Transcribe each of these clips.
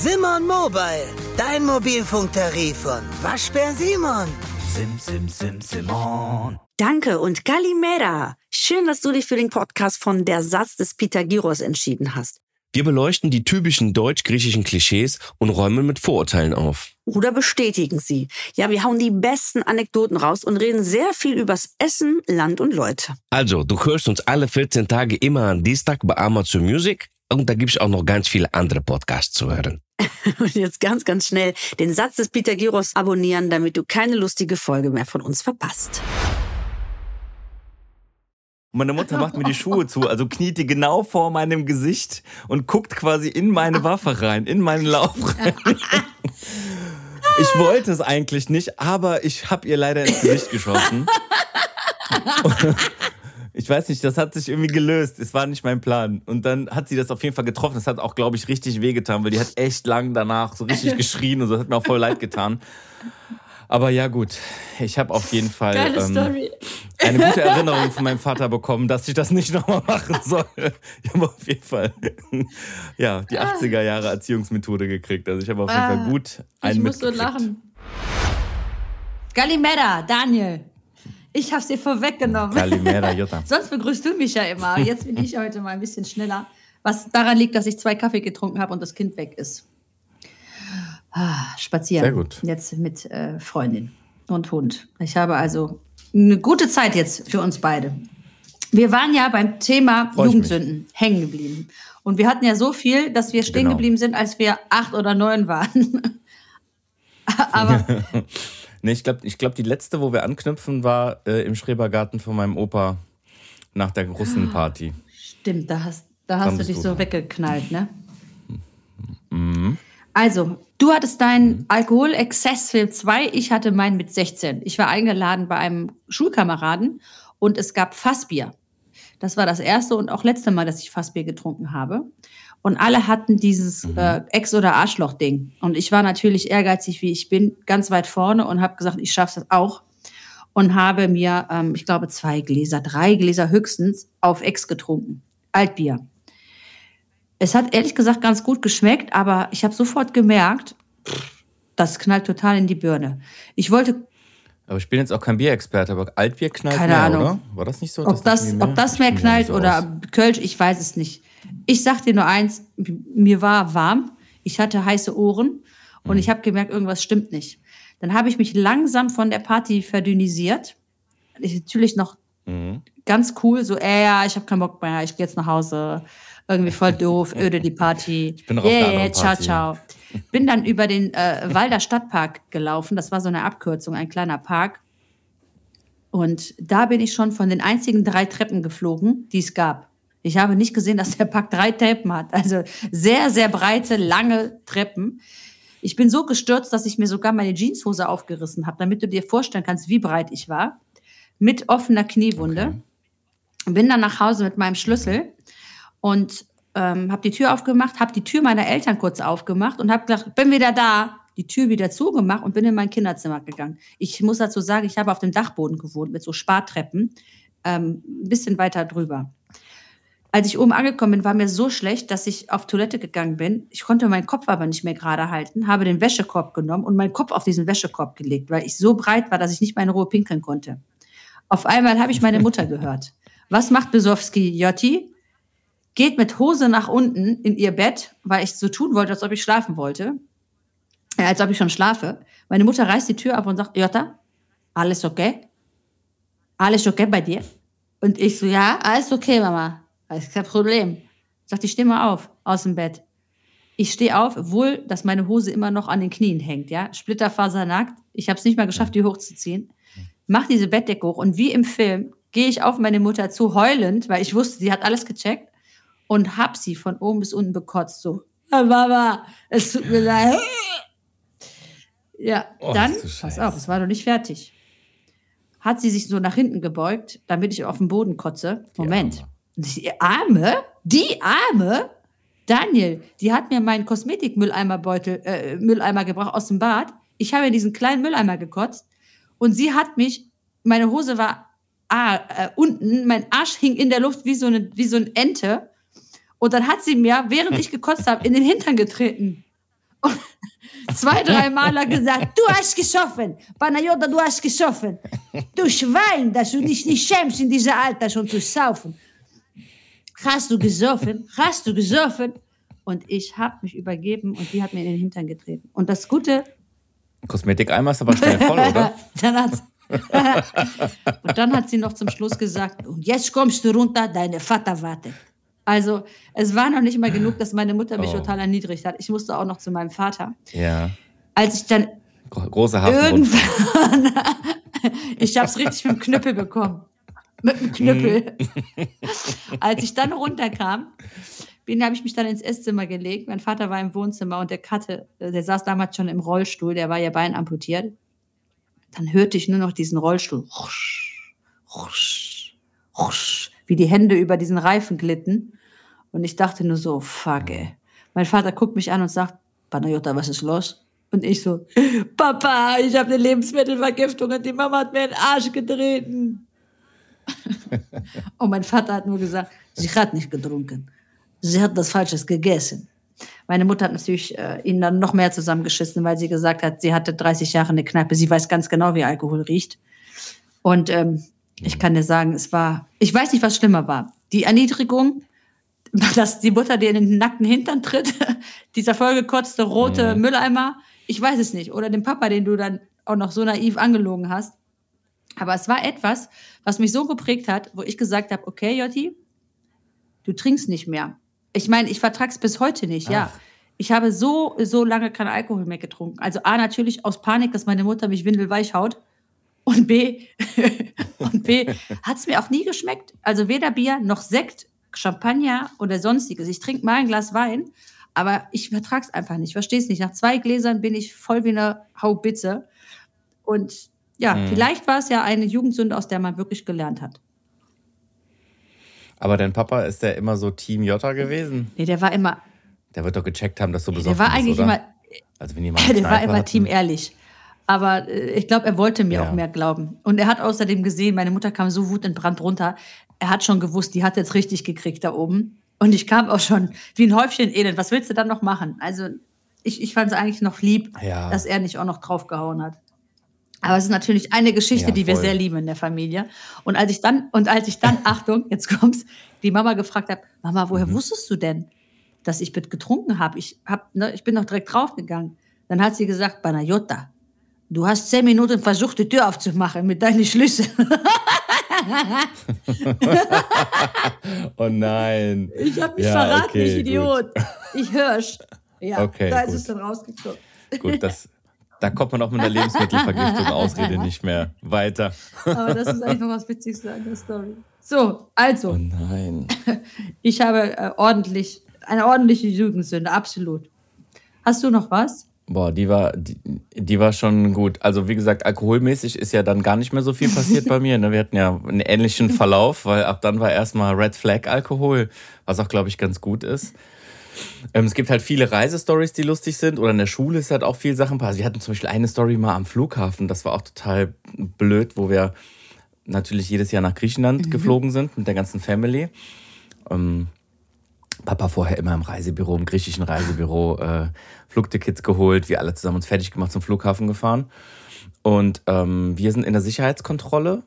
Simon Mobile, dein Mobilfunktarif von Waschbär Simon. Sim, sim, sim, Simon. Danke und Galimera. Schön, dass du dich für den Podcast von Der Satz des Pythagoras entschieden hast. Wir beleuchten die typischen deutsch-griechischen Klischees und räumen mit Vorurteilen auf. Oder bestätigen sie. Ja, wir hauen die besten Anekdoten raus und reden sehr viel übers Essen, Land und Leute. Also, du hörst uns alle 14 Tage immer am Dienstag bei Amazon Music und da gibt es auch noch ganz viele andere Podcasts zu hören. Und jetzt ganz, ganz schnell den Satz des Pythagoras abonnieren, damit du keine lustige Folge mehr von uns verpasst. Meine Mutter macht mir die Schuhe zu, also kniet die genau vor meinem Gesicht und guckt quasi in meine Waffe rein, in meinen Lauf rein. Ich wollte es eigentlich nicht, aber ich habe ihr leider ins Gesicht geschossen. Ich weiß nicht, das hat sich irgendwie gelöst. Es war nicht mein Plan. Und dann hat sie das auf jeden Fall getroffen. Das hat auch, glaube ich, richtig wehgetan, weil die hat echt lang danach so richtig geschrien und so. Das hat mir auch voll leid getan. Aber ja, gut. Ich habe auf jeden Fall ähm, eine gute Erinnerung von meinem Vater bekommen, dass ich das nicht nochmal machen soll. Ich habe auf jeden Fall ja, die 80er Jahre Erziehungsmethode gekriegt. Also ich habe auf jeden Fall Ah, gut einen Ich muss so lachen. Galimera, Daniel. Ich hab's dir vorweggenommen. Kalimera Jutta. Sonst begrüßt du mich ja immer. Jetzt bin ich heute mal ein bisschen schneller. Was daran liegt, dass ich zwei Kaffee getrunken habe und das Kind weg ist. Ah, spazieren. Sehr gut. Jetzt mit äh, Freundin und Hund. Ich habe also eine gute Zeit jetzt für uns beide. Wir waren ja beim Thema Freu. Jugendsünden hängen geblieben. Und wir hatten ja so viel, dass wir stehen Genau. geblieben sind, als wir acht oder neun waren. Aber Nee, ich glaube, ich glaub, die letzte, wo wir anknüpfen, war äh, im Schrebergarten von meinem Opa nach der Russenparty. Stimmt, da hast, da hast du dich du so dran. weggeknallt, ne? Mhm. Also, du hattest deinen Alkoholexzessfilm 2, ich hatte meinen mit 16. Ich war eingeladen bei einem Schulkameraden und es gab Fassbier. Das war das erste und auch letzte Mal, dass ich Fassbier getrunken habe. Und alle hatten dieses äh, Ex- oder Arschloch-Ding. Und ich war natürlich ehrgeizig, wie ich bin, ganz weit vorne und habe gesagt, ich schaffe das auch. Und habe mir, ähm, ich glaube, zwei Gläser, drei Gläser höchstens auf Ex getrunken. Altbier. Es hat ehrlich gesagt ganz gut geschmeckt, aber ich habe sofort gemerkt, das knallt total in die Birne. Ich wollte, Aber ich bin jetzt auch kein Bierexperte, aber Altbier knallt Keine mehr, Ahnung. oder? War das nicht so? ob das, ob das mehr Ich kenn mich knallt so oder aus. Kölsch, ich weiß es nicht. Ich sag dir nur eins, mir war warm, ich hatte heiße Ohren und Mhm. ich habe gemerkt, irgendwas stimmt nicht. Dann habe ich mich langsam von der Party verdünnisiert. Ich natürlich noch Mhm. ganz cool, so, äh, ja, ich habe keinen Bock mehr, ich gehe jetzt nach Hause. Irgendwie voll doof, öde die Party. Ich bin noch auf der yeah, ciao, ciao. Bin dann über den äh, Walder Stadtpark gelaufen. Das war so eine Abkürzung, ein kleiner Park. Und da bin ich schon von den einzigen drei Treppen geflogen, die es gab. Ich habe nicht gesehen, dass der Park drei Treppen hat. Also sehr, sehr breite, lange Treppen. Ich bin so gestürzt, dass ich mir sogar meine Jeanshose aufgerissen habe, damit du dir vorstellen kannst, wie breit ich war. Mit offener Kniewunde. Bin dann nach Hause mit meinem Schlüssel und ähm, habe die Tür aufgemacht, habe die Tür meiner Eltern kurz aufgemacht und habe gesagt, bin wieder da. Die Tür wieder zugemacht und bin in mein Kinderzimmer gegangen. Ich muss dazu sagen, ich habe auf dem Dachboden gewohnt mit so Spartreppen, ähm, ein bisschen weiter drüber. Als ich oben angekommen bin, war mir so schlecht, dass ich auf Toilette gegangen bin. Ich konnte meinen Kopf aber nicht mehr gerade halten, habe den Wäschekorb genommen und meinen Kopf auf diesen Wäschekorb gelegt, weil ich so breit war, dass ich nicht mehr in Ruhe pinkeln konnte. Auf einmal habe ich meine Mutter gehört. Was macht Besowski Jotti? Geht mit Hose nach unten in ihr Bett, weil ich so tun wollte, als ob ich schlafen wollte. Ja, als ob ich schon schlafe. Meine Mutter reißt die Tür ab und sagt, Jota, alles okay? Alles okay bei dir? Und ich so, ja, alles okay, Mama. Alles kein Problem. Sagt, ich steh mal auf, aus dem Bett. Ich stehe auf, wohl, dass meine Hose immer noch an den Knien hängt, ja. Splitterfasernackt. Ich habe es nicht mal geschafft, die hochzuziehen. Mach diese Bettdecke hoch und wie im Film gehe ich auf meine Mutter zu, heulend, weil ich wusste, sie hat alles gecheckt und hab sie von oben bis unten bekotzt. So, "Ja, Mama, es tut mir leid. Ja, Oh, dann, pass auf, es war noch nicht fertig. Hat sie sich so nach hinten gebeugt, damit ich auf den Boden kotze. Moment. Die Arme? Die Arme? Daniel, die hat mir meinen Kosmetikmülleimerbeutel, äh, Mülleimer gebracht aus dem Bad. Ich habe in diesen kleinen Mülleimer gekotzt und sie hat mich, meine Hose war ah, äh, unten, mein Arsch hing in der Luft wie so eine, wie so eine Ente. Und dann hat sie mir, während ich gekotzt habe, in den Hintern getreten. zwei, drei Mal hat er gesagt, du hast gesoffen. Panayota, du hast gesoffen. Du Schwein, dass du dich nicht schämst, in diesem Alter schon zu saufen. Hast du gesoffen? Hast du gesoffen? Und ich habe mich übergeben und die hat mir in den Hintern getreten. Und das Gute, Kosmetikeimer ist aber schnell voll, oder? dann hat, und dann hat sie noch zum Schluss gesagt, und jetzt kommst du runter, deine Vater wartet. Also es war noch nicht mal genug, dass meine Mutter mich Oh. total erniedrigt hat. Ich musste auch noch zu meinem Vater. Ja. Als ich dann Gro- Große Hafen. irgendwann, ich habe es richtig mit dem Knüppel bekommen. Mit dem Knüppel. Als ich dann runterkam, bin, habe ich mich dann ins Esszimmer gelegt. Mein Vater war im Wohnzimmer und der hatte, der saß damals schon im Rollstuhl, der war ja Bein amputiert. Dann hörte ich nur noch diesen Rollstuhl. Husch, husch, husch, wie die Hände über diesen Reifen glitten. Und ich dachte nur so, fuck, ey. Mein Vater guckt mich an und sagt, Panayota, was ist los? Und ich so, Papa, ich habe eine Lebensmittelvergiftung und die Mama hat mir den Arsch getreten. und mein Vater hat nur gesagt, sie hat nicht getrunken. Sie hat was Falsches gegessen. Meine Mutter hat natürlich äh, ihn dann noch mehr zusammengeschissen, weil sie gesagt hat, sie hatte 30 Jahre eine Kneipe. Sie weiß ganz genau, wie Alkohol riecht. Und ähm, ich kann dir sagen, es war, ich weiß nicht, was schlimmer war. Die Erniedrigung, dass die Mutter dir in den nackten Hintern tritt, dieser vollgekotzte rote Mülleimer, ich weiß es nicht. Oder den Papa, den du dann auch noch so naiv angelogen hast. Aber es war etwas, was mich so geprägt hat, wo ich gesagt habe, okay, Jotti, du trinkst nicht mehr. Ich meine, ich vertrag's bis heute nicht, ja. Ich habe so, so lange keinen Alkohol mehr getrunken. Also A, natürlich aus Panik, dass meine Mutter mich windelweich haut. Und B, und B, hat's mir auch nie geschmeckt. Also weder Bier noch Sekt, Champagner oder sonstiges. Ich trinke mal ein Glas Wein, aber ich vertrag's einfach nicht. Versteh's nicht. Nach zwei Gläsern bin ich voll wie eine Haubitze. Und ja, vielleicht war es ja eine Jugendsünde, aus der man wirklich gelernt hat. Aber dein Papa ist der immer so Team Jota gewesen? Nee, der war immer, Der wird doch gecheckt haben, dass du besoffen der war bist, eigentlich oder? immer, Also wenn jemand der war immer hat, Team ehrlich. Aber äh, ich glaube, er wollte mir Ja. auch mehr glauben. Und er hat außerdem gesehen, meine Mutter kam so wutentbrannt runter. Er hat schon gewusst, die hat jetzt richtig gekriegt da oben. Und ich kam auch schon wie ein Häufchen Elend. Was willst du dann noch machen? Also ich, ich fand es eigentlich noch lieb, Ja. dass er nicht auch noch draufgehauen hat. Aber es ist natürlich eine Geschichte, Ja, die wir sehr lieben in der Familie. Und als ich dann, und als ich dann, Achtung, jetzt kommt's, die Mama gefragt habe, Mama, woher Mhm. wusstest du denn, dass ich getrunken habe? Ich hab, ne, ich bin doch direkt draufgegangen. Dann hat sie gesagt, Banayota, du hast zehn Minuten versucht, die Tür aufzumachen mit deinen Schlüsseln. Oh nein. Ich habe mich Ja, verraten, okay, ich Idiot. Ich hörsch. Ja, Okay, da ist gut. es dann rausgekommen. Gut, das, da kommt man auch mit einer Lebensmittelvergiftung Ausrede nicht mehr weiter. Aber das ist eigentlich noch was Witzigste an der Story. So, also. Oh nein. Ich habe äh, ordentlich, eine ordentliche Jugendsünde, absolut. Hast du noch was? Boah, die war, die, die war schon gut. Also wie gesagt, alkoholmäßig ist ja dann gar nicht mehr so viel passiert bei mir. Ne? Wir hatten ja einen ähnlichen Verlauf, weil ab dann war erstmal Red Flag Alkohol, was auch, glaube ich, ganz gut ist. Ähm, es gibt halt viele Reisestories, die lustig sind. Oder in der Schule ist halt auch viel Sachen passiert. Wir hatten zum Beispiel eine Story mal am Flughafen, das war auch total blöd, wo wir natürlich jedes Jahr nach Griechenland geflogen sind mit der ganzen Family. Ähm, Papa vorher immer im Reisebüro, im griechischen Reisebüro, äh, Flugtickets geholt, wir alle zusammen uns fertig gemacht zum Flughafen gefahren. Und ähm, wir sind in der Sicherheitskontrolle,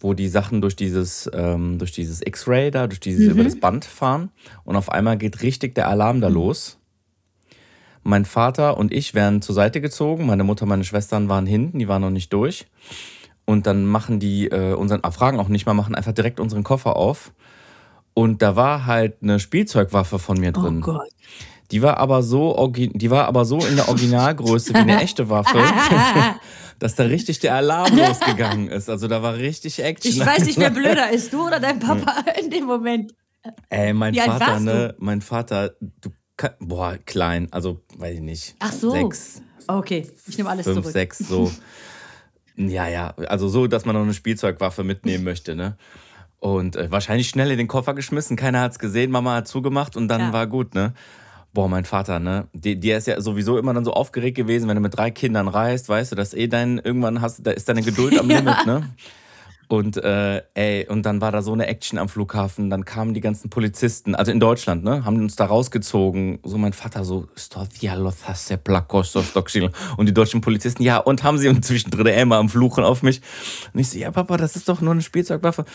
wo die Sachen durch dieses, ähm, durch dieses X-Ray da, durch dieses über das Band fahren. Und auf einmal geht richtig der Alarm da los. Mein Vater und ich werden zur Seite gezogen. Meine Mutter, meine Schwestern waren hinten, die waren noch nicht durch. Und dann machen die äh, unseren, ah, fragen auch nicht mal, machen einfach direkt unseren Koffer auf. Und da war halt eine Spielzeugwaffe von mir drin. Oh Gott. Die war aber so, die war aber so in der Originalgröße wie eine echte Waffe, dass da richtig der Alarm losgegangen ist. Also da war richtig Action. Ich weiß nicht, wer blöder ist, du oder dein Papa in dem Moment. Ey, mein Wie Vater, ne? Mein Vater, du boah, klein, also weiß ich nicht. Ach so. Sechs, Okay, ich nehme alles fünf, zurück. sechs, so. Ja, ja, also so, dass man noch eine Spielzeugwaffe mitnehmen möchte, ne? Und äh, wahrscheinlich schnell in den Koffer geschmissen, keiner hat's gesehen, Mama hat zugemacht und dann Ja. war gut, ne? Boah, mein Vater, ne? Der, der ist ja sowieso immer dann so aufgeregt gewesen, wenn du mit drei Kindern reist, weißt du, dass eh dein, irgendwann hast, da ist deine Geduld am Ja. Limit, ne? Und äh, ey, und dann war da so eine Action am Flughafen. Dann kamen die ganzen Polizisten, also in Deutschland, ne, haben uns da rausgezogen. So mein Vater so, und die deutschen Polizisten, ja, und haben sie und zwischendrin immer am Fluchen auf mich. Und ich so, ja, Papa, das ist doch nur eine Spielzeugwaffe.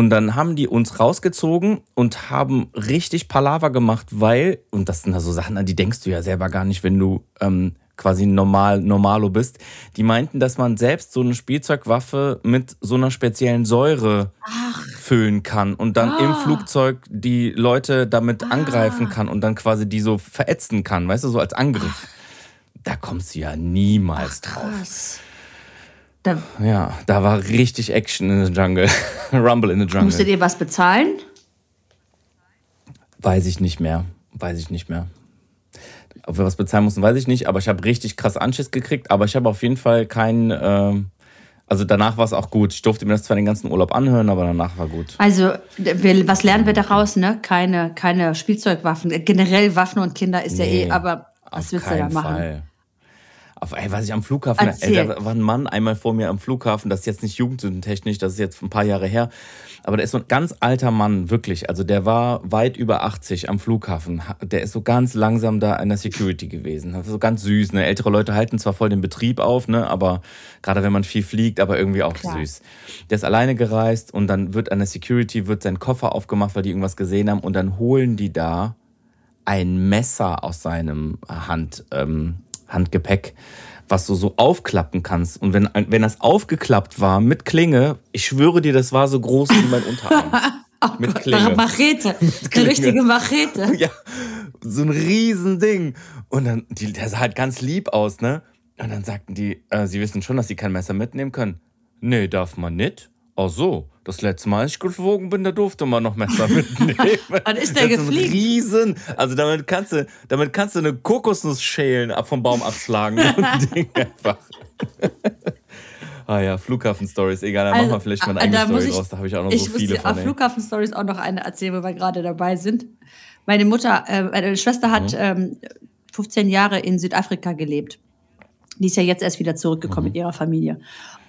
Und dann haben die uns rausgezogen und haben richtig Palaver gemacht, weil, und das sind da so Sachen, an die denkst du ja selber gar nicht, wenn du ähm, quasi normal, normalo bist. Die meinten, dass man selbst so eine Spielzeugwaffe mit so einer speziellen Säure Ach. füllen kann und dann im Ah. Flugzeug die Leute damit angreifen kann und dann quasi die so verätzen kann, weißt du, so als Angriff. Da kommst du ja niemals drauf. Da Ja, da war richtig Action in the Jungle. Rumble in the Jungle. musstet ihr was bezahlen? Weiß ich nicht mehr. Weiß ich nicht mehr. Ob wir was bezahlen mussten, weiß ich nicht. Aber ich habe richtig krass Anschiss gekriegt. Aber ich habe auf jeden Fall keinen. Ähm, also danach war es auch gut. Ich durfte mir das zwar den ganzen Urlaub anhören, aber danach war gut. Also, wir, was lernen wir daraus? Ne? Keine, keine Spielzeugwaffen. Generell Waffen und Kinder ist ja Nee, eh, aber was willst du da machen? Fall. Auf, ey, was ich am Flughafen, ey, da war ein Mann einmal vor mir am Flughafen, das ist jetzt nicht jugendsündentechnisch, das ist jetzt ein paar Jahre her, aber der ist so ein ganz alter Mann, wirklich. Also der war weit über 80 am Flughafen. Ha- Der ist so ganz langsam da in der Security gewesen. So ganz süß. Ne? Ältere Leute halten zwar voll den Betrieb auf, ne? aber gerade wenn man viel fliegt, aber irgendwie auch Klar. süß. Der ist alleine gereist und dann wird an der Security wird sein Koffer aufgemacht, weil die irgendwas gesehen haben und dann holen die da ein Messer aus seinem Hand, ähm, Handgepäck, was du so aufklappen kannst. Und wenn, wenn das aufgeklappt war mit Klinge, ich schwöre dir, das war so groß wie mein Unterarm. mit Klinge. Machete. Eine richtige Machete. Ja, so ein Riesending. Und dann, die, der sah halt ganz lieb aus, ne? Und dann sagten die, äh, sie wissen schon, dass sie kein Messer mitnehmen können. Nee, darf man nicht. Ach so, das letzte Mal, als ich geflogen bin, da durfte man noch Messer mitnehmen. Wann ist der gefliegt? Riesen, also damit kannst du, damit kannst du eine Kokosnuss schälen, ab vom Baum abschlagen. Ah ja, Flughafen-Stories, egal, da machen wir vielleicht mal eine äh, eigene muss Story ich- draus, da habe ich auch noch ich so muss viele von. auf ey. Flughafen-Stories auch noch eine erzählen, wo wir gerade dabei sind. Meine Mutter, äh, meine Schwester hat ähm, 15 Jahre in Südafrika gelebt. Die ist ja jetzt erst wieder zurückgekommen mit ihrer Familie.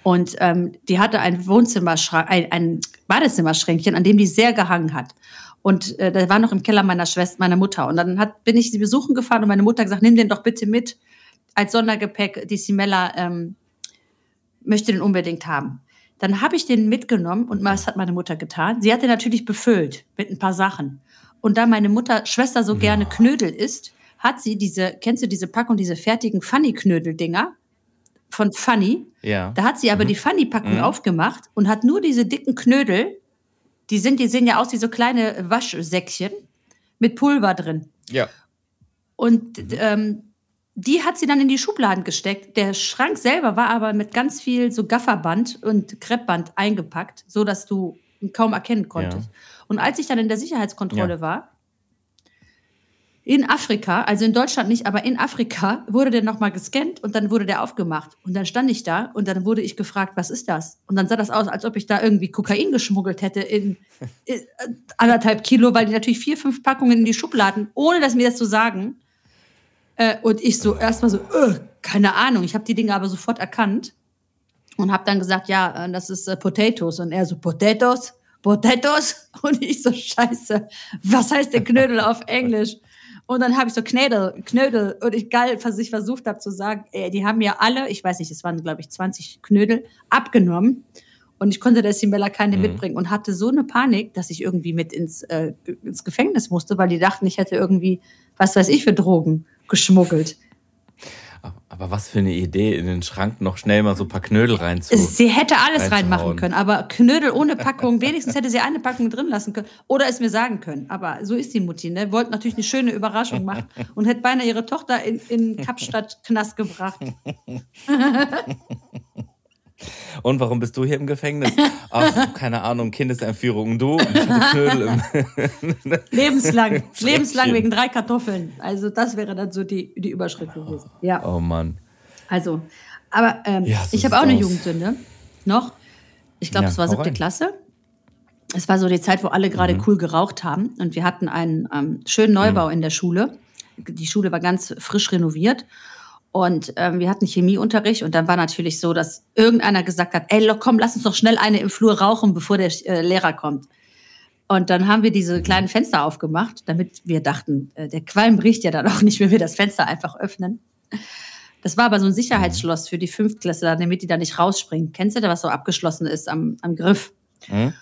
Und ähm, die hatte ein Wohnzimmerschrank, ein, ein Badezimmerschränkchen, an dem die sehr gehangen hat. Und äh, der war noch im Keller meiner Schwester, meiner Mutter. Und dann hat, bin ich sie besuchen gefahren und meine Mutter hat gesagt, nimm den doch bitte mit als Sondergepäck. Die Simella ähm, möchte den unbedingt haben. Dann habe ich den mitgenommen und was hat meine Mutter getan? Sie hat den natürlich befüllt mit ein paar Sachen. Und da meine Mutter, Schwester so gerne Knödel isst, hat sie diese, kennst du diese Packung, diese fertigen Funny-Knödel-Dinger von Funny? Ja. Da hat sie aber die Funny-Packung aufgemacht und hat nur diese dicken Knödel, die sind, die sehen ja aus wie so kleine Waschsäckchen mit Pulver drin. ja. Und ähm, die hat sie dann in die Schubladen gesteckt. Der Schrank selber war aber mit ganz viel so Gafferband und Kreppband eingepackt, so dass du ihn kaum erkennen konntest. Und als ich dann in der Sicherheitskontrolle Ja. war, in Afrika, also in Deutschland nicht, aber in Afrika, wurde der nochmal gescannt und dann wurde der aufgemacht. Und dann stand ich da und dann wurde ich gefragt, was ist das? Und dann sah das aus, als ob ich da irgendwie Kokain geschmuggelt hätte in, in äh, anderthalb Kilo, weil die natürlich vier, fünf Packungen in die Schubladen, ohne dass mir das zu sagen. Äh, und ich so erstmal so, äh, keine Ahnung. Ich habe die Dinge aber sofort erkannt und habe dann gesagt, ja, äh, das ist äh, Potatoes. Und er so, Potatoes? Potatoes? Und ich so, scheiße, was heißt der Knödel auf Englisch? Und dann habe ich so Knödel, Knödel. Und ich geil, was ich versucht habe zu sagen, ey, die haben mir alle, ich weiß nicht, es waren, glaube ich, 20 Knödel, abgenommen. Und ich konnte der Simella keine mitbringen und hatte so eine Panik, dass ich irgendwie mit ins, äh, ins Gefängnis musste, weil die dachten, ich hätte irgendwie, was weiß ich, für Drogen geschmuggelt. Aber was für eine Idee, in den Schrank noch schnell mal so ein paar Knödel reinzu. Sie hätte alles reinmachen können, aber Knödel ohne Packung, wenigstens hätte sie eine Packung drin lassen können oder es mir sagen können. Aber so ist die Mutti, ne? Wollte natürlich eine schöne Überraschung machen und hätte beinahe ihre Tochter in, in Kapstadt-Knast gebracht. Und warum bist du hier im Gefängnis? Ach, keine Ahnung, Kindesentführung. Du? Lebenslang. Lebenslang wegen drei Kartoffeln. Also das wäre dann so die, die Überschrift gewesen. Ja, Oh Mann. also. Aber ähm, Ja, so ich habe auch eine aus. Jugendsünde. Noch. Ich glaube, Ja, es war siebte. Klasse. Es war so die Zeit, wo alle gerade Mhm. cool geraucht haben. Und wir hatten einen ähm, schönen Neubau in der Schule. Die Schule war ganz frisch renoviert. Und ähm, wir hatten Chemieunterricht und dann war natürlich so, dass irgendeiner gesagt hat, ey, komm, lass uns doch schnell eine im Flur rauchen, bevor der äh, Lehrer kommt. Und dann haben wir diese kleinen Fenster aufgemacht, damit wir dachten, äh, der Qualm bricht ja dann auch nicht, wenn wir das Fenster einfach öffnen. Das war aber so ein Sicherheitsschloss für die Fünftklässler, damit die da nicht rausspringen. Kennst du da, was so abgeschlossen ist am, am Griff? Mhm.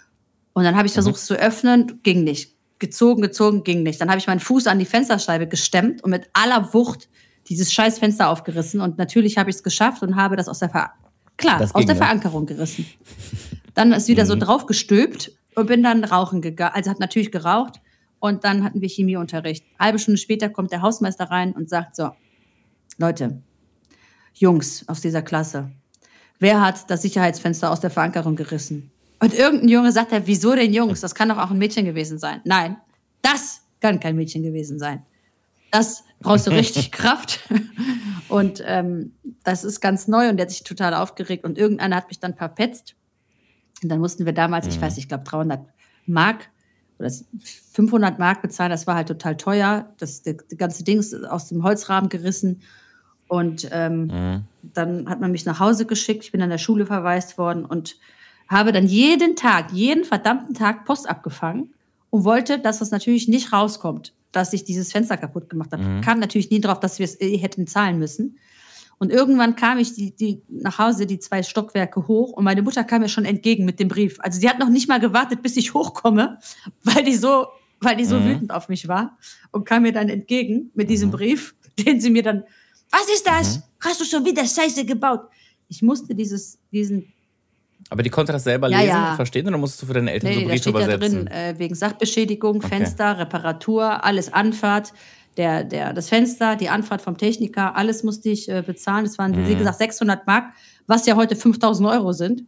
Und dann habe ich versucht es zu öffnen, ging nicht. Gezogen, gezogen, ging nicht. Dann habe ich meinen Fuß an die Fensterscheibe gestemmt und mit aller Wucht dieses scheiß Fenster aufgerissen. Und natürlich habe ich es geschafft und habe das aus der, Ver Klar, Das aus der? Verankerung gerissen. Dann ist wieder so draufgestülpt und bin dann rauchen gegangen. Also hat natürlich geraucht. Und dann hatten wir Chemieunterricht. Halbe Stunde später kommt der Hausmeister rein und sagt so, Leute, Jungs aus dieser Klasse, wer hat das Sicherheitsfenster aus der Verankerung gerissen? Und irgendein Junge sagt er, wieso denn Jungs? Das kann doch auch ein Mädchen gewesen sein. Nein, das kann kein Mädchen gewesen sein. Das brauchst du richtig Kraft. Und ähm, das ist ganz neu und der hat sich total aufgeregt. Und irgendeiner hat mich dann verpetzt. Und dann mussten wir damals, ich weiß, ich glaube 300 Mark oder 500 Mark bezahlen. Das war halt total teuer. Das, das, das ganze Ding ist aus dem Holzrahmen gerissen. Und ähm, dann hat man mich nach Hause geschickt. Ich bin an der Schule verwaist worden und habe dann jeden Tag, jeden verdammten Tag Post abgefangen und wollte, dass das natürlich nicht rauskommt, dass ich dieses Fenster kaputt gemacht habe. Kam natürlich nie drauf, dass wir es eh hätten zahlen müssen. Und irgendwann kam ich die, die nach Hause, die zwei Stockwerke hoch und meine Mutter kam mir schon entgegen mit dem Brief. Also sie hat noch nicht mal gewartet, bis ich hochkomme, weil die so, weil die so wütend auf mich war und kam mir dann entgegen mit diesem Brief, den sie mir dann, was ist das? Hast du schon wieder Scheiße gebaut? Ich musste dieses, diesen Aber die konnte das selber Ja, lesen ja. und verstehen oder musstest du für deine Eltern so Nee, da Briefe steht ja übersetzen? drin, äh, wegen Sachbeschädigung, Fenster, Reparatur, alles Anfahrt, der, der, das Fenster, die Anfahrt vom Techniker, alles musste ich äh, bezahlen. Das waren, Mhm. wie gesagt, 600 Mark, was ja heute 5000 Euro sind.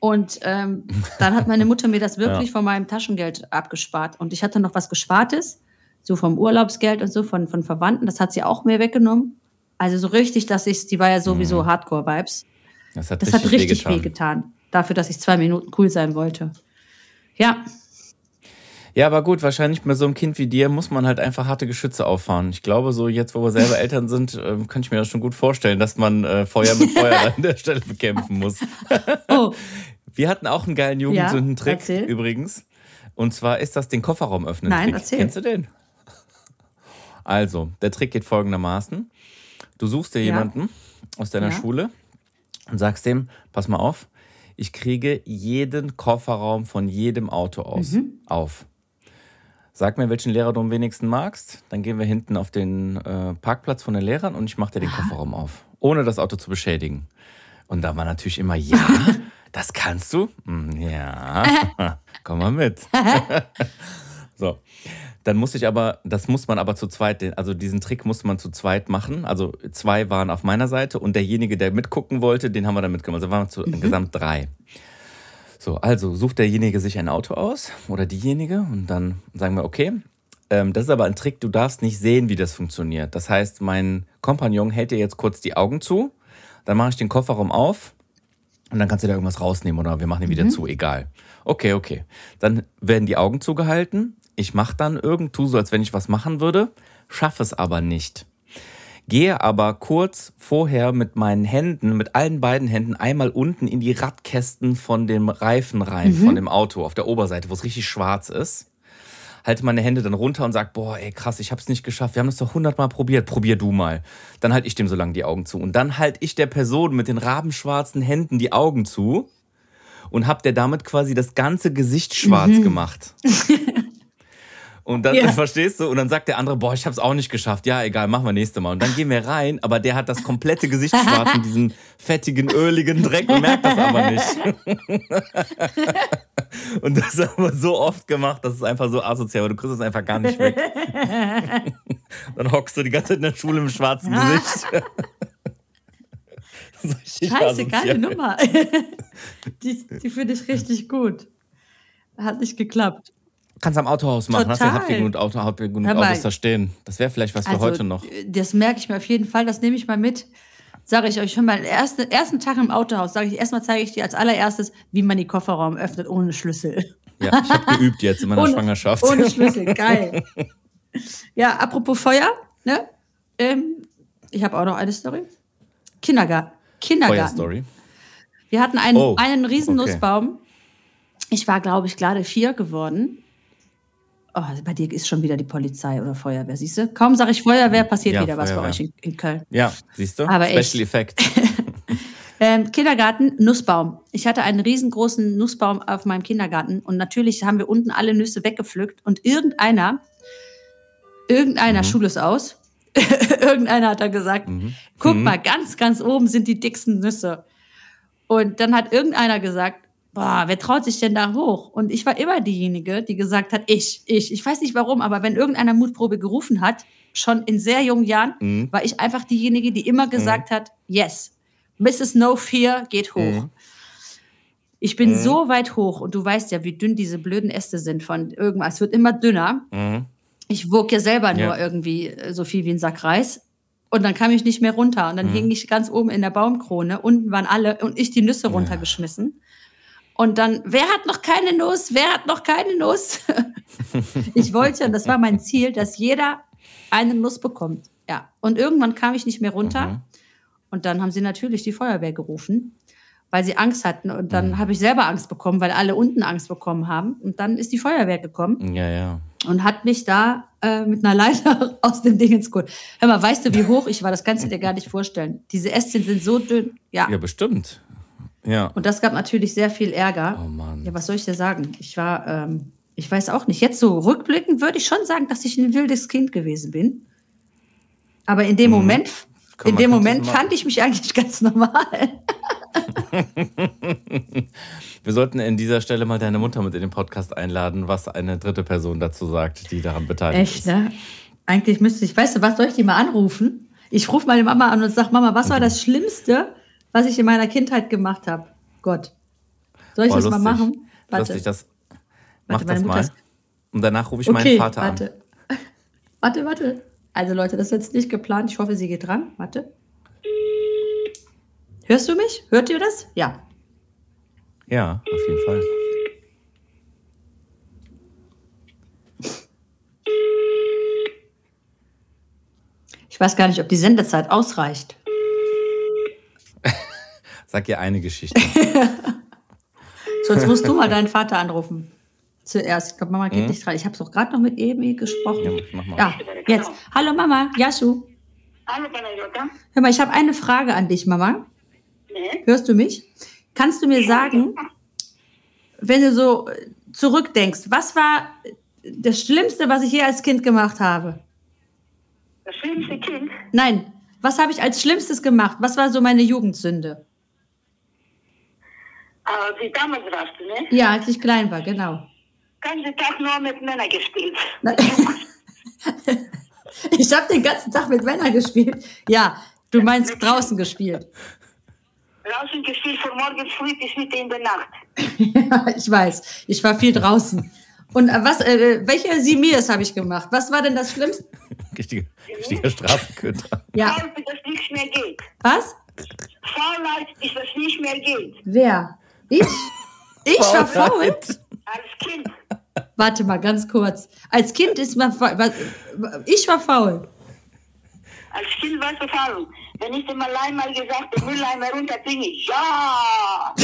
Und ähm, dann hat meine Mutter mir das wirklich Ja. von meinem Taschengeld abgespart. Und ich hatte noch was Gespartes, so vom Urlaubsgeld und so, von, von Verwandten. Das hat sie auch mir weggenommen. Also so richtig, dass ich, die war ja sowieso Hardcore-Vibes. Das hat Das richtig, hat richtig wehgetan. wehgetan. Dafür, dass ich zwei Minuten cool sein wollte. Ja, Ja, aber gut, wahrscheinlich bei so einem Kind wie dir muss man halt einfach harte Geschütze auffahren. Ich glaube, so jetzt, wo wir selber Eltern sind, ähm, kann ich mir das schon gut vorstellen, dass man äh, Feuer mit Feuer an der Stelle bekämpfen muss. Oh, Wir hatten auch einen geilen Jugendsündentrick erzähl. übrigens. Und zwar ist das den Kofferraum öffnen. Nein, Trick. erzähl. Kennst du den? Also, der Trick geht folgendermaßen. Du suchst dir Ja. jemanden aus deiner Ja. Schule und sagst dem, pass mal auf, ich kriege jeden Kofferraum von jedem Auto aus Mhm. auf. Sag mir, welchen Lehrer du am wenigsten magst, dann gehen wir hinten auf den äh, Parkplatz von den Lehrern und ich mache dir den Kofferraum auf, ohne das Auto zu beschädigen. Und da war natürlich immer, ja, das kannst du? "Hm, Ja, komm mal mit. so. Dann musste ich aber, das muss man aber zu zweit, also diesen Trick musste man zu zweit machen. Also zwei waren auf meiner Seite und derjenige, der mitgucken wollte, den haben wir dann mitgemacht. Also waren wir zu insgesamt drei. So, also sucht derjenige sich ein Auto aus oder diejenige und dann sagen wir, okay, ähm, das ist aber ein Trick, du darfst nicht sehen, wie das funktioniert. Das heißt, mein Kompagnon hält dir jetzt kurz die Augen zu, dann mache ich den Kofferraum auf und dann kannst du da irgendwas rausnehmen oder wir machen ihn wieder zu, egal. Okay, okay. Dann werden die Augen zugehalten. Ich mache dann irgend, tu so, als wenn ich was machen würde, schaffe es aber nicht. Gehe aber kurz vorher mit meinen Händen, mit allen beiden Händen einmal unten in die Radkästen von dem Reifen rein, von dem Auto auf der Oberseite, wo es richtig schwarz ist. Halte meine Hände dann runter und sag, boah, ey, krass, ich hab's nicht geschafft. Wir haben das doch hundertmal probiert. Probier du mal. Dann halte ich dem so lange die Augen zu. Und dann halte ich der Person mit den rabenschwarzen Händen die Augen zu und hab der damit quasi das ganze Gesicht schwarz gemacht. Und dann, Ja. verstehst du? Und dann sagt der andere, boah, ich hab's auch nicht geschafft. Ja, egal, machen wir nächste Mal. Und dann gehen wir rein, aber der hat das komplette Gesicht schwarz mit diesem fettigen, öligen Dreck und merkt das aber nicht. und das haben wir so oft gemacht, das ist einfach so asozial, aber du kriegst es einfach gar nicht weg. dann hockst du die ganze Zeit in der Schule mit schwarzem Gesicht. Scheiße, asozial. geile Nummer. die die finde ich richtig gut. Hat nicht geklappt. Kannst am Autohaus machen, hast du Total. habt ihr genug, Auto, habt ihr genug. Autos da stehen. Das wäre vielleicht was für Also, heute noch. Das merke ich mir auf jeden Fall, das nehme ich mal mit. Sage ich euch schon mal, ersten, ersten Tag im Autohaus, sage ich, erstmal zeige ich dir als allererstes, wie man die Kofferraum öffnet ohne Schlüssel. Ja, ich habe geübt jetzt in meiner ohne, Schwangerschaft. Ohne Schlüssel, geil. ja, apropos Feuer, ne? Ähm, Ich habe auch noch eine Story. Kindergarten. Kindergarten. Feuerstory. Wir hatten einen, Oh, einen riesen okay. Nussbaum. Ich war, glaube ich, gerade vier geworden. Oh, bei dir ist schon wieder die Polizei oder Feuerwehr, siehst du? Kaum sage ich Feuerwehr, passiert Ja, wieder was bei Feuerwehr. euch in, in Köln. Ja, siehst du? Aber Special echt. Effect. Ähm, Kindergarten, Nussbaum. Ich hatte einen riesengroßen Nussbaum auf meinem Kindergarten und natürlich haben wir unten alle Nüsse weggepflückt und irgendeiner, irgendeiner, Schule ist aus, irgendeiner hat da gesagt, guck mal, ganz, ganz oben sind die dicksten Nüsse. Und dann hat irgendeiner gesagt, boah, wer traut sich denn da hoch? Und ich war immer diejenige, die gesagt hat, ich, ich. Ich weiß nicht warum, aber wenn irgendeiner Mutprobe gerufen hat, schon in sehr jungen Jahren, war ich einfach diejenige, die immer gesagt hat, yes, Mrs. No Fear geht hoch. Ich bin so weit hoch und du weißt ja, wie dünn diese blöden Äste sind von irgendwas. Es wird immer dünner. Ich wog ja selber nur Ja. irgendwie äh, so viel wie ein Sack Reis. Und dann kam ich nicht mehr runter. Und dann hing ich ganz oben in der Baumkrone. Unten waren alle und ich die Nüsse runtergeschmissen. Und dann, wer hat noch keine Nuss? Wer hat noch keine Nuss? ich wollte, und das war mein Ziel, dass jeder eine Nuss bekommt. Ja. Und irgendwann kam ich nicht mehr runter. Und dann haben sie natürlich die Feuerwehr gerufen, weil sie Angst hatten. Und dann habe ich selber Angst bekommen, weil alle unten Angst bekommen haben. Und dann ist die Feuerwehr gekommen ja, ja. und hat mich da äh, mit einer Leiter aus dem Ding ins. Hör mal, weißt du, wie hoch ich war? Das kannst du dir gar nicht vorstellen. Diese Ästchen sind so dünn. Ja. Ja, bestimmt. Ja. Und das gab natürlich sehr viel Ärger. Oh Mann. Ja, was soll ich dir sagen? Ich war, ähm, ich weiß auch nicht. Jetzt so rückblickend würde ich schon sagen, dass ich ein wildes Kind gewesen bin. Aber in dem Moment, Komm, in dem Moment fand ich mich eigentlich ganz normal. Wir sollten in dieser Stelle mal deine Mutter mit in den Podcast einladen, was eine dritte Person dazu sagt, die daran beteiligt Echt, ist. ne? Eigentlich müsste ich, weißt du, was soll ich die mal anrufen? Ich rufe meine Mama an und sage, Mama, was war das Schlimmste, was ich in meiner Kindheit gemacht habe? Gott. Soll ich Boah, das lustig. mal machen? Warte. Lustig, das. Mach Warte, das mal. ist- Und danach rufe ich okay, meinen Vater an. warte. Warte, warte. Also Leute, das ist jetzt nicht geplant. Ich hoffe, sie geht dran. Warte. Hörst du mich? Hört ihr das? Ja. Ja, auf jeden Fall. Ich weiß gar nicht, ob die Sendezeit ausreicht. Sag ihr eine Geschichte. Sonst musst du mal deinen Vater anrufen. Zuerst. Ich glaube, Mama geht nicht dran. Ich habe es auch gerade noch mit Emi gesprochen. Ja, mach mal. Ja, jetzt. Hallo Mama, Yasu. Hallo Panayota. Hör mal, ich habe eine Frage an dich, Mama. Nee. Hörst du mich? Kannst du mir sagen, wenn du so zurückdenkst, was war das Schlimmste, was ich je als Kind gemacht habe? Das schlimmste Kind, Nein, was habe ich als Schlimmstes gemacht? Was war so meine Jugendsünde? Aber wie damals warst du, ne? Ja, als ich klein war, genau. Ganzen Tag nur mit Männern gespielt. Ich habe den ganzen Tag mit Männern gespielt. Ja, du meinst draußen gespielt. Draußen gespielt von morgens früh bis Mitte in der Nacht. Ja, ich weiß. Ich war viel draußen. Und äh, was, äh, welche Simirs habe ich gemacht? Was war denn das Schlimmste? Richtiger, richtiger Straßenköter. Ja, Faul, bis das nicht mehr geht. was? Faulheit, bis das nicht mehr geht. Wer? Ich? Ich war faul? Als Kind. Warte mal, ganz kurz. Als Kind ist man faul. Ich war faul. Als Kind warst du faul. Wenn ich dem allein mal gesagt den Mülleimer runterbringe, ja,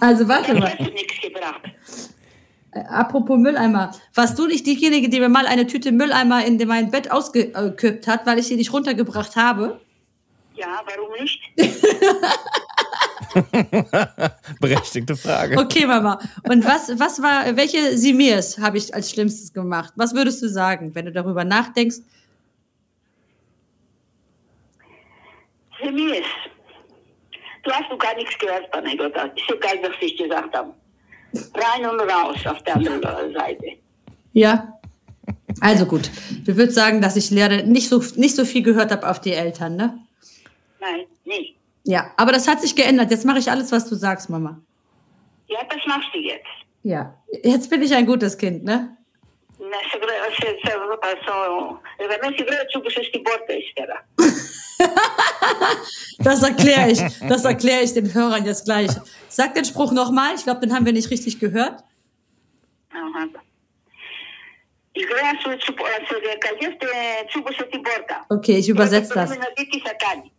Also warte mal. hätte nichts gebracht. Äh, Apropos Mülleimer. Warst du nicht diejenige, die mir mal eine Tüte Mülleimer in mein Bett ausgekippt hat, weil ich sie nicht runtergebracht habe? Ja, warum nicht? Berechtigte Frage. Okay, Mama. Und was, was war, welche Simirs habe ich als Schlimmstes gemacht? Was würdest du sagen, wenn du darüber nachdenkst? Semis. Du hast doch gar nichts gehört, Panayota. Ist egal, was ich gesagt habe. Rein und raus auf der anderen Seite. Ja. Also gut. Du würdest sagen, dass ich Lehre nicht so, nicht so viel gehört habe auf die Eltern, ne? Nein, nicht. Ja, aber das hat sich geändert. Jetzt mache ich alles, was du sagst, Mama. Ja, das machst du jetzt. Ja, jetzt bin ich ein gutes Kind, ne? Das erkläre ich. Das erkläre ich den Hörern jetzt gleich. Sag den Spruch nochmal. Ich glaube, den haben wir nicht richtig gehört. Okay, ich übersetze das.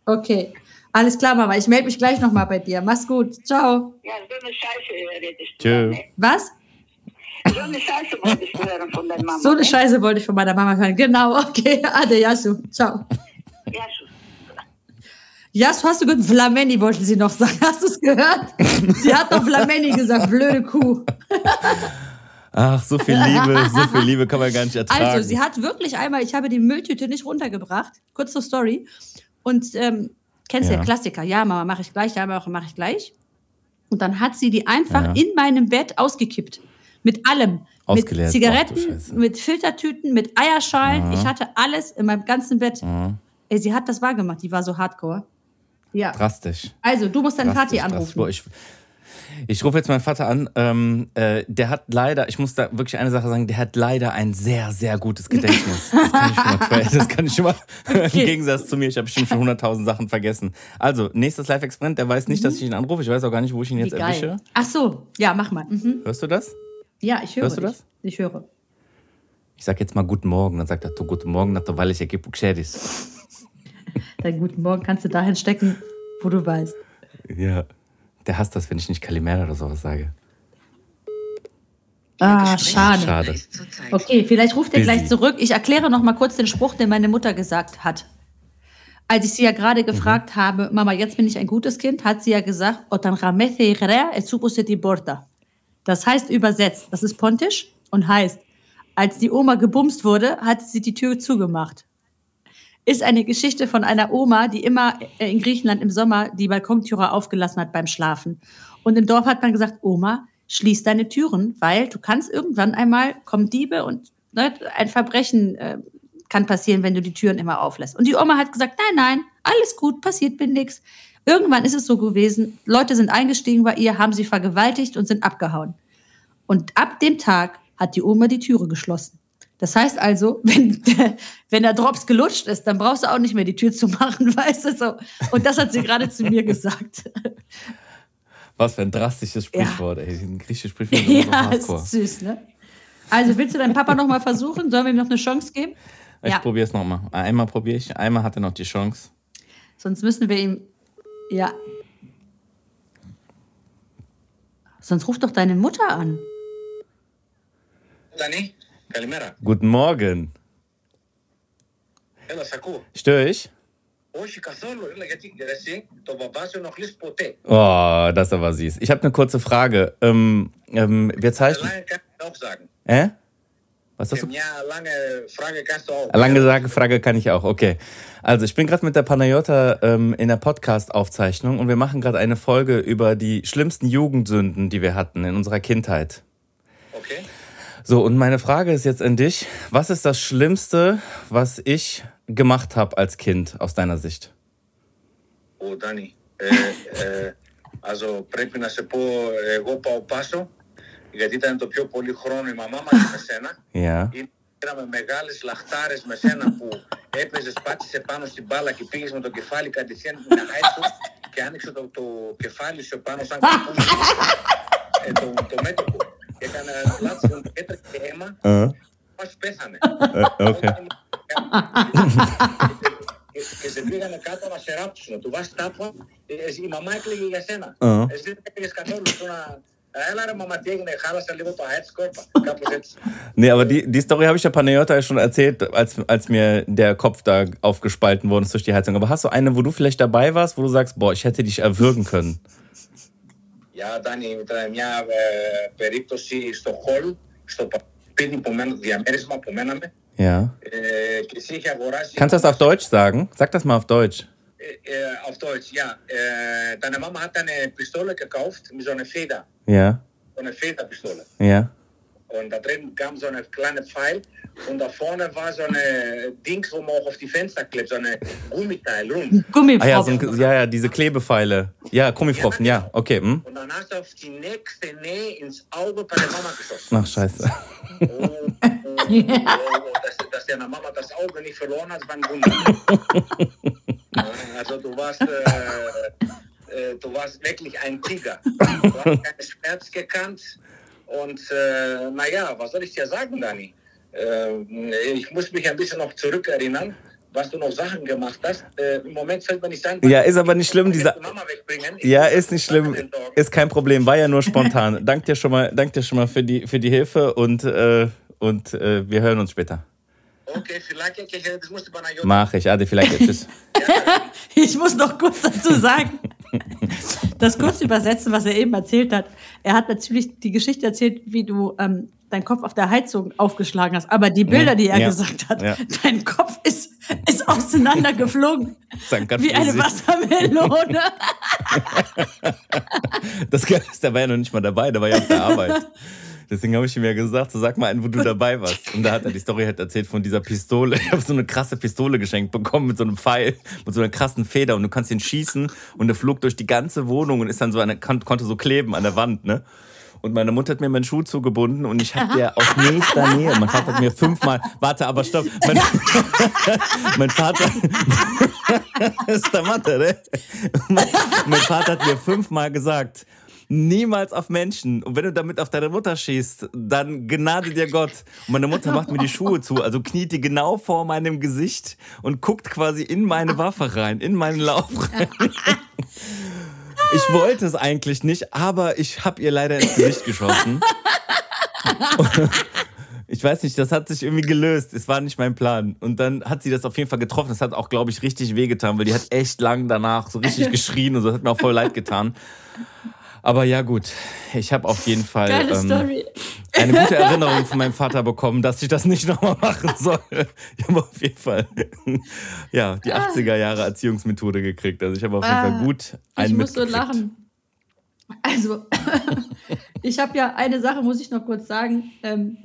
Okay. Alles klar, Mama. Ich melde mich gleich nochmal bei dir. Mach's gut. Ciao. Ja, so eine Scheiße. Tschö. ne? Was? So eine Scheiße wolltest du hören von deiner Mama. So eine ne? Scheiße wollte ich von meiner Mama hören. Genau, okay. Ade, Yasu. Ciao. Schon. Yasu, hast du gehört? Flameni wollte sie noch sagen. Hast du es gehört? Sie hat doch Flameni gesagt. Blöde Kuh. Ach, so viel Liebe, so viel Liebe kann man gar nicht ertragen. Also, sie hat wirklich einmal, ich habe die Mülltüte nicht runtergebracht. Kurz zur Story. Und ähm, kennst du ja. Ja. Klassiker. Ja, Mama, mache ich gleich. Ja, Mama, mache ich gleich. Und dann hat sie die einfach Ja. in meinem Bett ausgekippt. Mit allem. Mit Ausgeleert. Ach, Zigaretten, mit Filtertüten, mit Eierschalen. Ich hatte alles in meinem ganzen Bett. Ey, sie hat das wahrgemacht. Die war so hardcore. Ja. Drastisch. Also, du musst Vati Drastisch, drastisch. anrufen. Boah, ich, ich rufe jetzt meinen Vater an. Ähm, äh, der hat leider, ich muss da wirklich eine Sache sagen, der hat leider ein sehr, sehr gutes Gedächtnis. Das kann ich schon mal, ver- das kann ich schon mal im Gegensatz zu mir. Ich habe bestimmt schon 100.000 Sachen vergessen. Also, nächstes Live-Experiment, der weiß nicht, dass ich ihn anrufe. Ich weiß auch gar nicht, wo ich ihn jetzt erwische. Ach so, ja, mach mal. Mhm. Hörst du das? Ja, ich höre Hörst du das? Ich höre. Ich sag jetzt mal Guten Morgen. Dann sagt er, du Guten Morgen, na się kipu kšeris. Deinen guten Morgen kannst du dahin stecken, wo du weißt. Ja. Der hasst das, wenn ich nicht Kalimera oder sowas sage. Ah, schade. Schade. Okay, vielleicht ruft er Busy. gleich zurück. Ich erkläre noch mal kurz den Spruch, den meine Mutter gesagt hat. Als ich sie ja gerade gefragt habe, Mama, jetzt bin ich ein gutes Kind, hat sie ja gesagt, "Otan e supuse di borta." Das heißt übersetzt, das ist pontisch und heißt, als die Oma gebumst wurde, hat sie die Tür zugemacht. Ist eine Geschichte von einer Oma, die immer äh, in Griechenland im Sommer die Balkontüre aufgelassen hat beim Schlafen. Und im Dorf hat man gesagt, Oma, schließ deine Türen, weil du kannst irgendwann einmal kommen Diebe und ne, ein Verbrechen äh, kann passieren, wenn du die Türen immer auflässt. Und die Oma hat gesagt, nein, nein, alles gut, passiert bin nix. Irgendwann ist es so gewesen, Leute sind eingestiegen bei ihr, haben sie vergewaltigt und sind abgehauen. Und ab dem Tag hat die Oma die Türe geschlossen. Das heißt also, wenn, wenn der Drops gelutscht ist, dann brauchst du auch nicht mehr die Tür zu machen, weißt du so. Und das hat sie gerade zu mir gesagt. Was für ein drastisches Sprichwort, ja. ey. Ein griechisches Sprichwort. Ja, ist, süß, ne? Also willst du deinen Papa nochmal versuchen? Sollen wir ihm noch eine Chance geben? Ich ja. probiere es nochmal. Einmal probiere ich, einmal hat er noch die Chance. Sonst müssen wir ihm. Ja. Sonst ruft doch deine Mutter an. Danny? καλημέρα. Guten Morgen. Έλα, σ' ακούω. Störe ich? Όχι καθόλου, έλα, γιατί ρε, εσύ τον μπαμπά σου ενοχλείς ποτέ. Oh, das ist aber süß. Ich habe eine kurze Frage. Ähm, ähm, wir zeichnen. Lange kannst du auch sagen. Äh? Was hast Και du? μια lange Frage kannst du auch. Lange Sage, Frage kann ich auch. Okay. Also ich bin gerade mit der Panayota ähm, in der Podcast-Aufzeichnung und wir machen gerade eine Folge über die schlimmsten Jugendsünden, die wir hatten in unserer Kindheit. Okay. So, und meine Frage ist jetzt an dich. Was ist das Schlimmste, was ich gemacht habe als Kind aus deiner Sicht? Ο Ντάνι, ε, ε, also, πρέπει να σε πω, εγώ πάω πάσο, γιατί ήταν το πιο πολύ χρόνο η μαμά μας με σένα. Ja. Πήραμε μεγάλες λαχτάρες με σένα που έπαιζες, πάτησε πάνω στην μπάλα και πήγες με το κεφάλι κατευθείαν την άχη και άνοιξε το, το κεφάλι σου πάνω σαν κουκκούι, ε, το, το μέτωπο. Και έκανε πλάτη και έτρεχε αίμα, Äh, μας πέθανε. äh, okay. Και- και σε πήγανε κάτω να σε ράψουν. Του βάζει τάπα, ε, η μαμά έκλαιγε για σένα. Α. Εσύ δεν έκλαιγες καθόλου. Του να... Έλα ρε μαμά, τι έγινε, χάλασα λίγο το ΑΕΤ σκόρπα. Κάπως έτσι. Nee, aber die, die Story habe ich der Panayota ja schon erzählt, als, als mir der Kopf da aufgespalten worden ist durch die Heizung. Aber hast du eine, wo du vielleicht dabei warst, wo du sagst, boah, ich hätte dich erwürgen können? Για Ντάνι, ήταν μια ε, περίπτωση στο χολ, στο σπίτι που μένω, διαμέρισμα που μέναμε. Ja. Ε, και εσύ είχε αγοράσει... Kannst du das auf Deutsch sagen? Sag das mal auf Deutsch. Äh, äh, auf Deutsch, ja. Äh, deine Mama hat eine Pistole gekauft mit so einer Feder. Ja, So eine Federpistole. ja. Und da drin kam so eine kleine Pfeil und da vorne war so eine Dings, wo man auch auf die Fenster klebt, so eine Gummiteil rund. Ah ja, so ein, ja, ja, diese Klebepfeile. Ja, Gummifropfen, ja, okay. Hm? Und dann hast du auf die nächste Nähe ins Auge bei der Mama geschossen. Ach, scheiße. Oh, oh, oh, dass, dass deine Mama das Auge nicht verloren hat, war ein Wunder. Ja, also du warst, äh, äh, du warst wirklich ein Tiger. Du hast keinen Schmerz gekannt. Und äh, naja, was soll ich dir sagen, Dani? Äh, ich muss mich ein bisschen noch zurückerinnern, was du noch Sachen gemacht hast. Äh, Im Moment fällt mir nicht ein. Ja, ist aber nicht schlimm, dieser- Mama wegbringen. Ich Ja, ist nicht schlimm. Ist kein Problem. War ja nur spontan. dank dir schon mal, dank dir schon mal für die, für die Hilfe und, äh, und äh, wir hören uns später. Okay, vielleicht ich das musste Panayota. Mach ich. Ade, vielleicht. Tschüss. Ich muss noch kurz dazu sagen, das kurz übersetzen, was er eben erzählt hat. Er hat natürlich die Geschichte erzählt, wie du ähm, deinen Kopf auf der Heizung aufgeschlagen hast. Aber die Bilder, die er Ja. gesagt hat, Ja. dein Kopf ist, ist auseinandergeflogen. Wie eine. Wassermelone. Das Geile ist, der war ja noch nicht mal dabei, der war ja auf der Arbeit. Deswegen habe ich ihm ja gesagt, so sag mal einen, wo du dabei warst. Und da hat er die Story halt erzählt von dieser Pistole. Ich habe so eine krasse Pistole geschenkt bekommen mit so einem Pfeil, mit so einer krassen Feder und du kannst ihn schießen und der flog durch die ganze Wohnung und ist dann so eine, kon- konnte so kleben an der Wand, ne? Und meine Mutter hat mir meinen Schuh zugebunden und ich hab der aus nächster Nähe. Mein Vater hat mir fünfmal, warte, aber stopp. Mein, mein Vater, ist der Mathe, ne? Mein, mein Vater hat mir fünfmal gesagt, niemals auf Menschen. Und wenn du damit auf deine Mutter schießt, dann gnade dir Gott. Und meine Mutter macht mir die Schuhe zu, also kniet die genau vor meinem Gesicht und guckt quasi in meine Waffe rein, in meinen Lauf rein. Ich wollte es eigentlich nicht, aber ich habe ihr leider ins Gesicht geschossen. Ich weiß nicht, das hat sich irgendwie gelöst. Es war nicht mein Plan. Und dann hat sie das auf jeden Fall getroffen. Das hat auch, glaube ich, richtig wehgetan, weil die hat echt lang danach so richtig geschrien und so. Das hat mir auch voll leid getan. Aber ja, gut. Ich habe auf jeden Fall ähm, eine gute Erinnerung von meinem Vater bekommen, dass ich das nicht nochmal machen soll. Ich habe auf jeden Fall ja, die 80er Jahre Erziehungsmethode gekriegt. Also ich habe auf jeden Fall Ah, gut Ich einen muss so lachen. Also, ich habe ja eine Sache, muss ich noch kurz sagen. Ähm,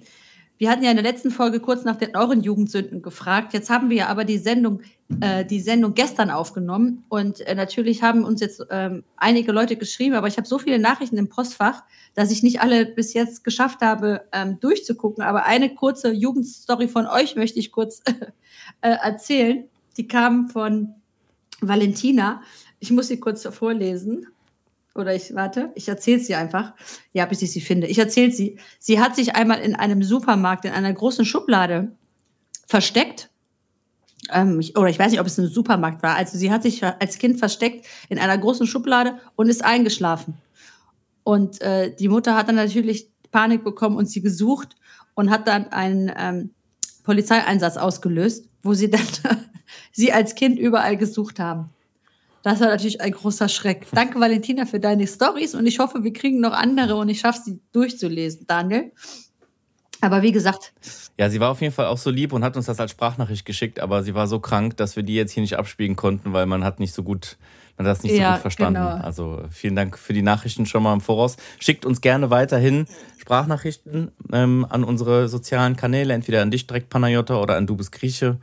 wir hatten ja in der letzten Folge kurz nach den euren Jugendsünden gefragt. Jetzt haben wir ja aber die Sendung, äh, die Sendung gestern aufgenommen. Und äh, natürlich haben uns jetzt ähm, einige Leute geschrieben, aber ich habe so viele Nachrichten im Postfach, dass ich nicht alle bis jetzt geschafft habe, ähm, durchzugucken. Aber eine kurze Jugendstory von euch möchte ich kurz äh, erzählen. Die kam von Valentina. Ich muss sie kurz vorlesen. Oder ich, warte, ich erzähle sie einfach. Ja, bis ich sie finde. Ich erzähle sie. Sie hat sich einmal in einem Supermarkt, in einer großen Schublade versteckt. Ähm, ich, oder ich weiß nicht, ob es ein Supermarkt war. Also sie hat sich als Kind versteckt in einer großen Schublade und ist eingeschlafen. Und äh, die Mutter hat dann natürlich Panik bekommen und sie gesucht und hat dann einen ähm, Polizeieinsatz ausgelöst, wo sie dann sie als Kind überall gesucht haben. Das war natürlich ein großer Schreck. Danke, Valentina, für deine Stories und ich hoffe, wir kriegen noch andere und ich schaffe sie durchzulesen, Daniel. Aber wie gesagt, Ja, sie war auf jeden Fall auch so lieb und hat uns das als Sprachnachricht geschickt, aber sie war so krank, dass wir die jetzt hier nicht abspielen konnten, weil man hat nicht so gut, man hat das nicht so Ja, gut verstanden. genau. Also vielen Dank für die Nachrichten schon mal im Voraus. Schickt uns gerne weiterhin Sprachnachrichten ähm, an unsere sozialen Kanäle, entweder an dich direkt, Panayota, oder an Du bist Grieche.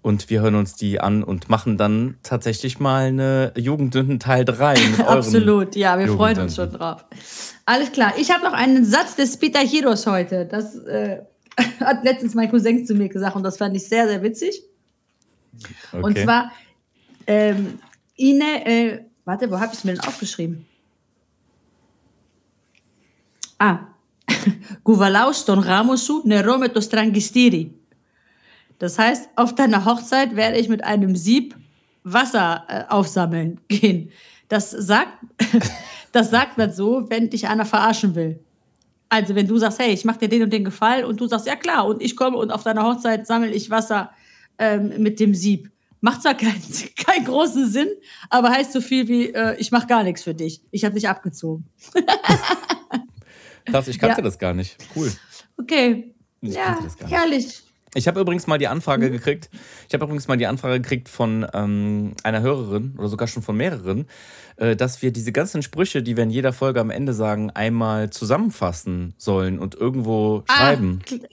Und wir hören uns die an und machen dann tatsächlich mal eine Jugendsünden Teil 3 mit euren absolut, ja, wir freuen uns schon drauf. Alles klar, ich habe noch einen Satz des Peter Heroes heute. Das äh, hat letztens mein Cousin zu mir gesagt und das fand ich sehr, sehr witzig. Okay. Und zwar, ähm, Ine, äh, warte, wo habe ich es mir denn aufgeschrieben? Ah, Guvalaus ton Ramosu nerome to strangistiri. Das heißt, auf deiner Hochzeit werde ich mit einem Sieb Wasser äh, aufsammeln gehen. Das sagt, das sagt man so, wenn dich einer verarschen will. Also wenn du sagst, hey, ich mache dir den und den Gefallen und du sagst, ja klar, und ich komme und auf deiner Hochzeit sammle ich Wasser ähm, mit dem Sieb. Macht zwar keinen, keinen großen Sinn, aber heißt so viel wie, äh, ich mache gar nichts für dich. Ich habe dich abgezogen. Krass, ich kannte Ja. das gar nicht. Cool. Okay. Ich ja, herrlich. Ich habe übrigens mal die Mhm. Anfrage gekriegt. Ich habe übrigens mal die Anfrage gekriegt von ähm, einer Hörerin oder sogar schon von mehreren, äh, dass wir diese ganzen Sprüche, die wir in jeder Folge am Ende sagen, einmal zusammenfassen sollen und irgendwo schreiben. Ah, kl-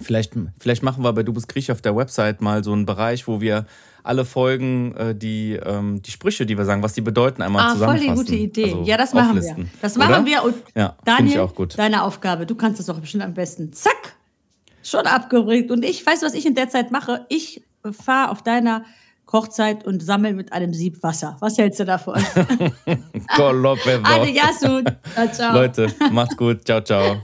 Vielleicht, vielleicht machen wir bei Du bist Griech auf der Website mal so einen Bereich, wo wir alle Folgen, äh, die, ähm, die Sprüche, die wir sagen, was die bedeuten, einmal Ah, voll zusammenfassen. die gute Idee. Also ja, das machen wir. Das machen Oder? wir. Und Ja, Daniel, ich auch gut. deine Aufgabe. Du kannst das doch bestimmt am besten. Zack, schon abgeregt. Und ich weiß, was ich in der Zeit mache. Ich fahre auf deiner Hochzeit und sammle mit einem Sieb Wasser. Was hältst du davon? Colopedo. Adios. Ciao, ciao. Leute, macht's gut. Ciao, ciao.